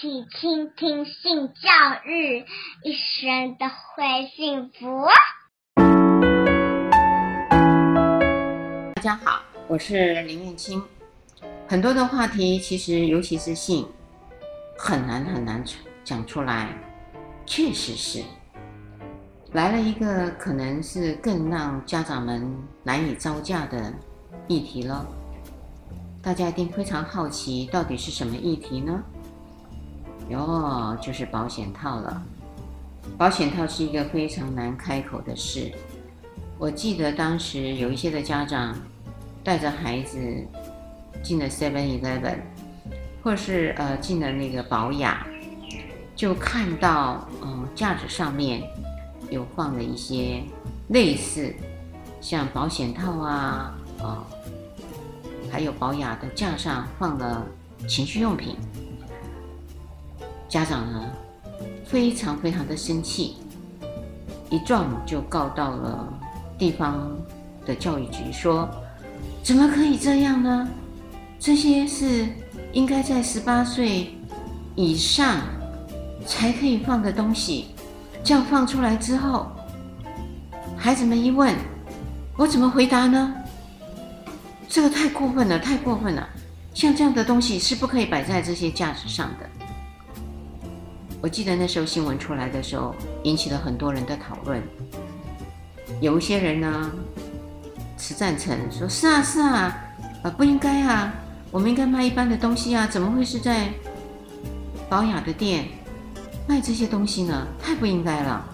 起倾听性教育，一生都会幸福。大家好，我是林燕青。很多的话题，其实尤其是性，很难很难讲出来。确实是，来了一个可能是更让家长们难以招架的议题了。大家一定非常好奇，到底是什么议题呢？哟，就是保险套了。保险套是一个非常难开口的事。我记得当时有一些的家长带着孩子进了 Seven Eleven，或是呃进了那个宝雅，就看到嗯架子上面有放了一些类似像保险套啊啊。还有宝雅的架上放了情趣用品，家长呢非常非常的生气，一撞就告到了地方的教育局，说怎么可以这样呢？这些是应该在十八岁以上才可以放的东西，这样放出来之后，孩子们一问，我怎么回答呢？这个太过分了，太过分了！像这样的东西是不可以摆在这些架子上的。我记得那时候新闻出来的时候，引起了很多人的讨论。有一些人呢持赞成，说是啊是啊，啊不应该啊，我们应该卖一般的东西啊，怎么会是在宝雅的店卖这些东西呢？太不应该了，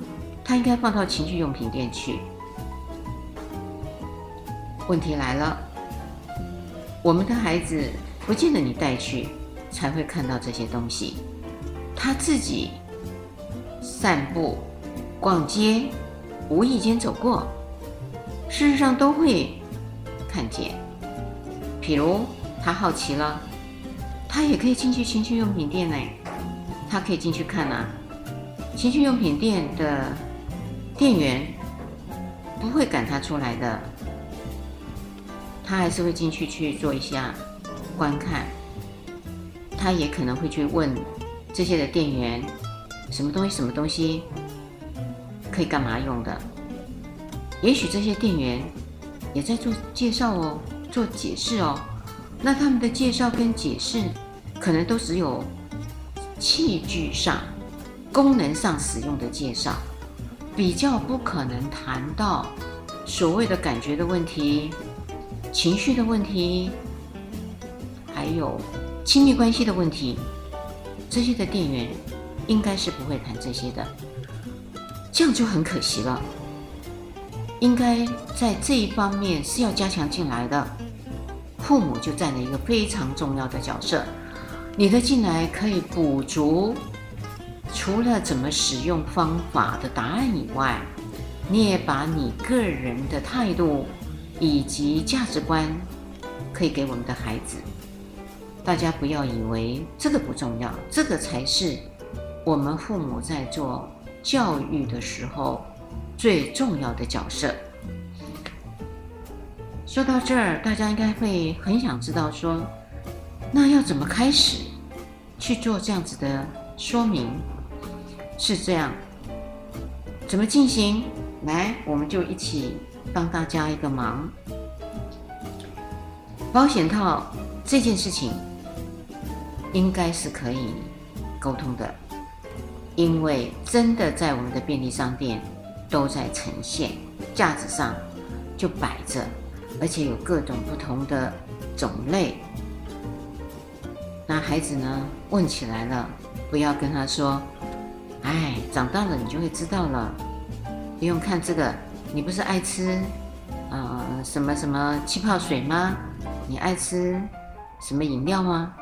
他应该放到情趣用品店去。问题来了。我们的孩子不见得你带去才会看到这些东西，他自己散步、逛街，无意间走过，事实上都会看见。譬如他好奇了，他也可以进去情趣用品店呢，他可以进去看啊。情趣用品店的店员不会赶他出来的。他还是会进去去做一下观看，他也可能会去问这些的店员，什么东西什么东西可以干嘛用的？也许这些店员也在做介绍哦，做解释哦。那他们的介绍跟解释，可能都只有器具上、功能上使用的介绍，比较不可能谈到所谓的感觉的问题。情绪的问题，还有亲密关系的问题，这些的店员应该是不会谈这些的，这样就很可惜了。应该在这一方面是要加强进来的，父母就占了一个非常重要的角色。你的进来可以补足，除了怎么使用方法的答案以外，你也把你个人的态度。以及价值观，可以给我们的孩子。大家不要以为这个不重要，这个才是我们父母在做教育的时候最重要的角色。说到这儿，大家应该会很想知道说，那要怎么开始去做这样子的说明？是这样，怎么进行？来，我们就一起。帮大家一个忙，保险套这件事情应该是可以沟通的，因为真的在我们的便利商店都在呈现，架子上就摆着，而且有各种不同的种类。那孩子呢，问起来了，不要跟他说：“哎，长大了你就会知道了，不用看这个。”你不是爱吃，呃，什么什么气泡水吗？你爱吃什么饮料吗？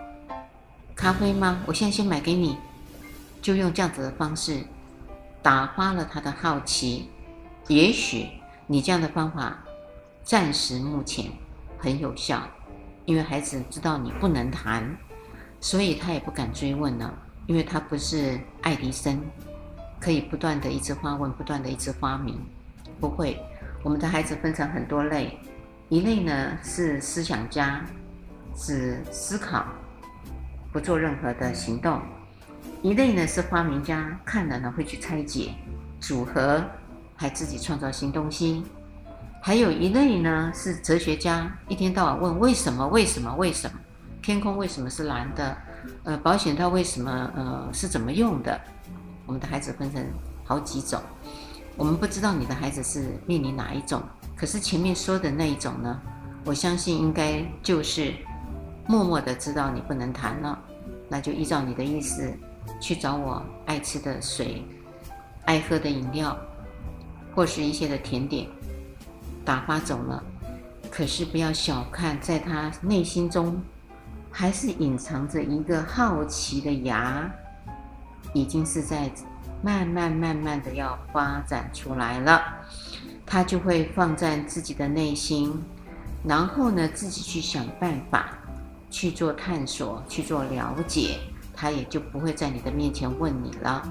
咖啡吗？我现在先买给你，就用这样子的方式打发了他的好奇。也许你这样的方法暂时目前很有效，因为孩子知道你不能谈，所以他也不敢追问了，因为他不是爱迪生，可以不断的一直发问，不断的一直发明。不会，我们的孩子分成很多类，一类呢是思想家，只思考，不做任何的行动；一类呢是发明家，看了呢会去拆解、组合，还自己创造新东西；还有一类呢是哲学家，一天到晚问为什么、为什么、为什么，天空为什么是蓝的？呃，保险套为什么呃是怎么用的？我们的孩子分成好几种，我们不知道你的孩子是面临哪一种，可是前面说的那一种呢，我相信应该就是默默的知道你不能谈了。那就依照你的意思去找我爱吃的水、爱喝的饮料，或是一些的甜点，打发走了。可是不要小看，在他内心中还是隐藏着一个好奇的芽，已经是在慢慢慢慢的要发展出来了。他就会放在自己的内心，然后呢，自己去想办法。去做探索，去做了解，他也就不会在你的面前问你了。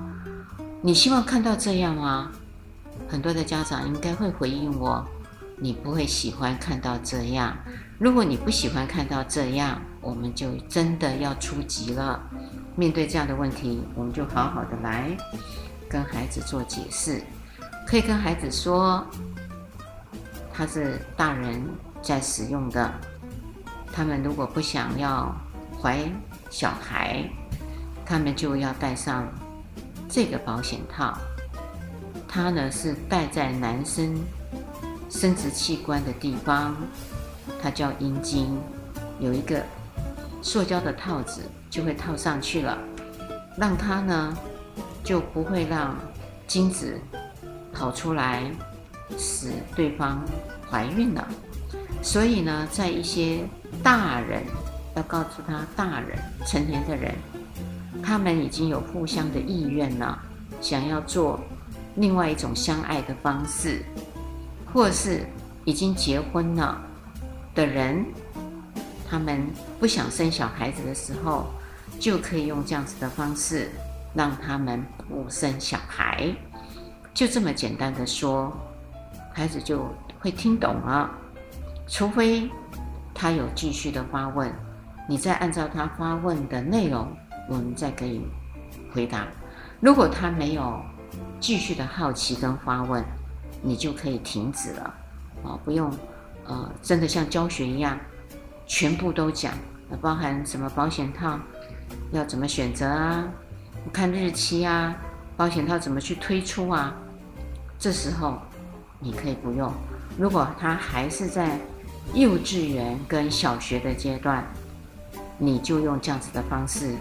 你希望看到这样吗？很多的家长应该会回应我：你不会喜欢看到这样。如果你不喜欢看到这样，我们就真的要出击了。面对这样的问题，我们就好好的来跟孩子做解释，可以跟孩子说，他是大人在使用的。他们如果不想要怀小孩，他们就要戴上这个保险套。它呢是戴在男生生殖器官的地方，它叫阴茎，有一个塑胶的套子就会套上去了，让它呢就不会让精子跑出来，使对方怀孕了。所以呢，在一些大人要告诉他，大人成年的人，他们已经有互相的意愿了，想要做另外一种相爱的方式，或是已经结婚了的人，他们不想生小孩子的时候，就可以用这样子的方式让他们不生小孩，就这么简单的说，孩子就会听懂了。除非他有继续的发问，你再按照他发问的内容，我们再给予回答。如果他没有继续的好奇跟发问，你就可以停止了，啊，不用，呃，真的像教学一样，全部都讲，包含什么保险套要怎么选择啊，看日期啊，保险套怎么去推出啊，这时候你可以不用。如果他还是在幼稚园跟小学的阶段，你就用这样子的方式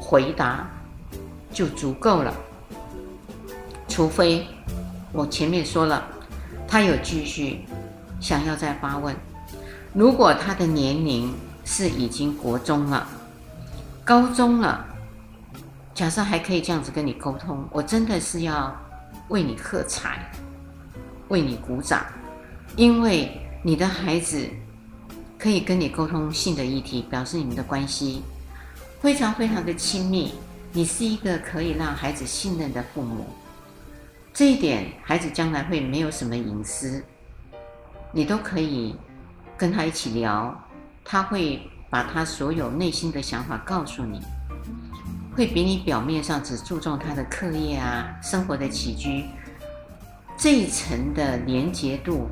回答就足够了。除非我前面说了，他有继续想要再发问。如果他的年龄是已经国中了、高中了，假设还可以这样子跟你沟通，我真的是要为你喝彩，为你鼓掌，因为。你的孩子可以跟你沟通性的议题，表示你们的关系非常非常的亲密。你是一个可以让孩子信任的父母，这一点孩子将来会没有什么隐私，你都可以跟他一起聊，他会把他所有内心的想法告诉你，会比你表面上只注重他的课业啊、生活的起居这一层的连结度。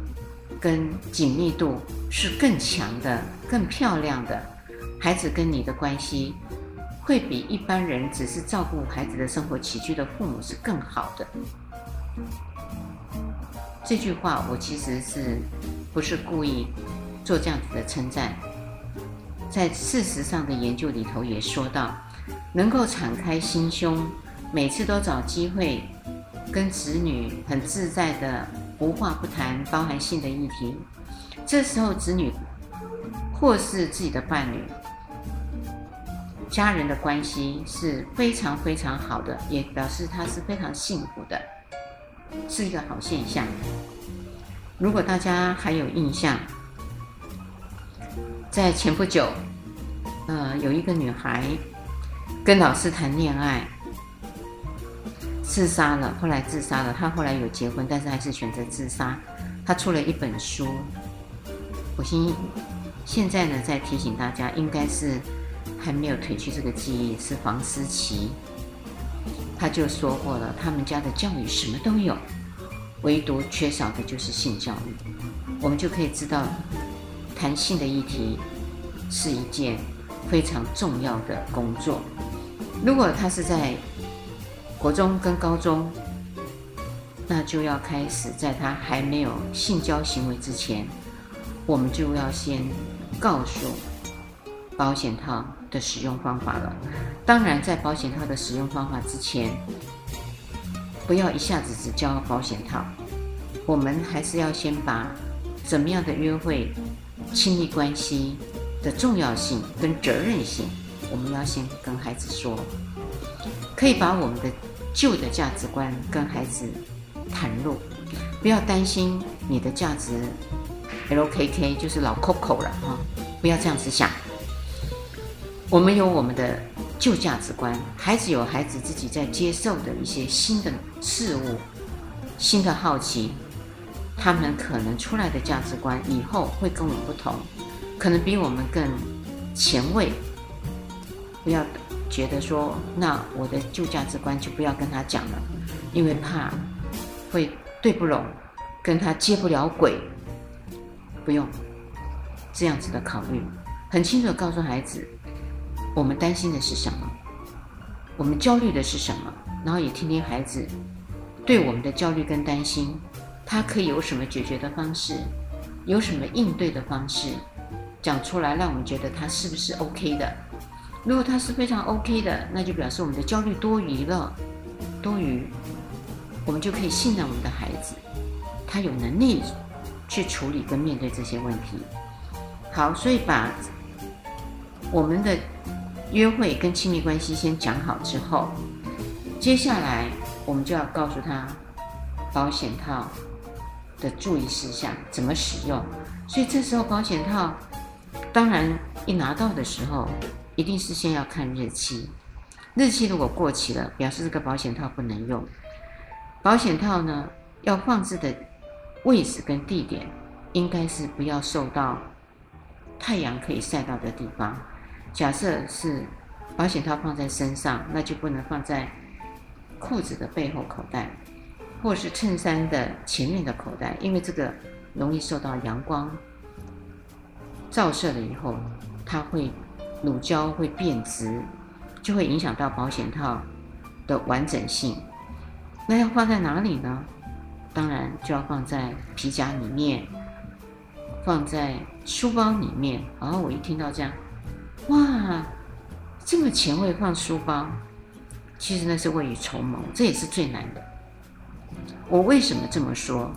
跟紧密度是更强的、更漂亮的，孩子跟你的关系会比一般人只是照顾孩子的生活起居的父母是更好的。这句话我其实是不是故意做这样子的称赞？在事实上的研究里头也说到，能够敞开心胸，每次都找机会跟子女很自在的。无话不谈，包含性的议题。这时候，子女或是自己的伴侣、家人的关系是非常非常好的，也表示他是非常幸福的，是一个好现象。如果大家还有印象，在前不久，呃，有一个女孩跟老师谈恋爱。自杀了，后来自杀了。他后来有结婚，但是还是选择自杀。他出了一本书。我心现在呢，在提醒大家，应该是还没有褪去这个记忆，是房思琪他就说过了，他们家的教育什么都有，唯独缺少的就是性教育。我们就可以知道，谈性的议题是一件非常重要的工作。如果他是在国中跟高中，那就要开始在他还没有性交行为之前，我们就要先告诉保险套的使用方法了。当然，在保险套的使用方法之前，不要一下子只教保险套，我们还是要先把怎么样的约会、亲密关系的重要性跟责任性，我们要先跟孩子说，可以把我们的旧的价值观跟孩子。袒露，不要担心你的价值，LKK 就是老 Coco 了哈，不要这样子想。我们有我们的旧价值观，孩子有孩子自己在接受的一些新的事物、新的好奇，他们可能出来的价值观以后会跟我们不同，可能比我们更前卫。不要觉得说，那我的旧价值观就不要跟他讲了，因为怕。会对不拢，跟他接不了轨，不用这样子的考虑，很清楚地告诉孩子，我们担心的是什么，我们焦虑的是什么，然后也听听孩子对我们的焦虑跟担心，他可以有什么解决的方式，有什么应对的方式，讲出来，让我们觉得他是不是 OK 的。如果他是非常 OK 的，那就表示我们的焦虑多余了，多余。我们就可以信任我们的孩子，他有能力去处理跟面对这些问题。好，所以把我们的约会跟亲密关系先讲好之后，接下来我们就要告诉他保险套的注意事项，怎么使用。所以这时候保险套，当然一拿到的时候，一定是先要看日期，日期如果过期了，表示这个保险套不能用。保险套呢，要放置的位置跟地点，应该是不要受到太阳可以晒到的地方。假设是保险套放在身上，那就不能放在裤子的背后口袋，或是衬衫的前面的口袋，因为这个容易受到阳光照射了以后，它会乳胶会变质，就会影响到保险套的完整性。那要放在哪里呢？当然就要放在皮夹里面，放在书包里面。然后我一听到这样，哇，这么前卫，放书包，其实那是未雨绸缪，这也是最难的。我为什么这么说？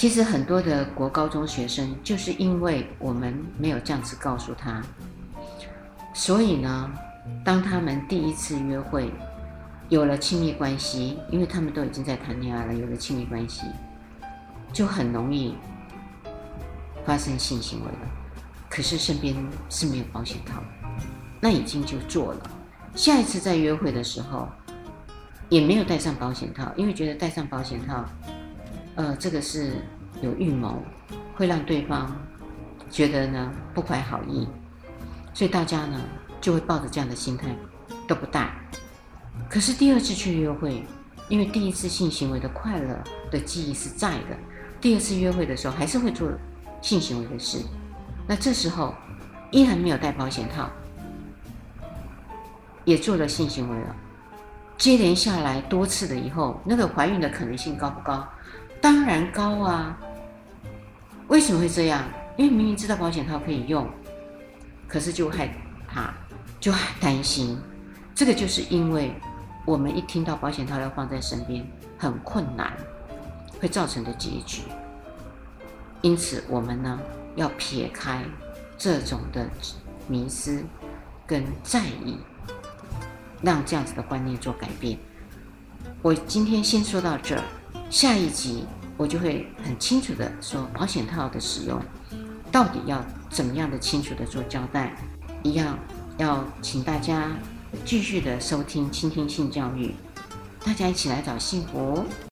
其实很多的国高中学生，就是因为我们没有这样子告诉他，所以呢，当他们第一次约会。有了亲密关系，因为他们都已经在谈恋爱了，有了亲密关系，就很容易发生性行为了。可是身边是没有保险套，那已经就做了。下一次再约会的时候，也没有带上保险套，因为觉得带上保险套，呃，这个是有预谋，会让对方觉得呢不怀好意，所以大家呢就会抱着这样的心态都不带。可是第二次去约会，因为第一次性行为的快乐的记忆是在的，第二次约会的时候还是会做性行为的事，那这时候依然没有带保险套，也做了性行为了，接连下来多次的以后，那个怀孕的可能性高不高？当然高啊！为什么会这样？因为明明知道保险套可以用，可是就害怕，就很担心，这个就是因为。我们一听到保险套要放在身边，很困难，会造成的结局。因此，我们呢要撇开这种的迷思跟在意，让这样子的观念做改变。我今天先说到这儿，下一集我就会很清楚的说保险套的使用到底要怎么样的清楚的做交代，一样要请大家。继续的收听、倾听性教育，大家一起来找幸福。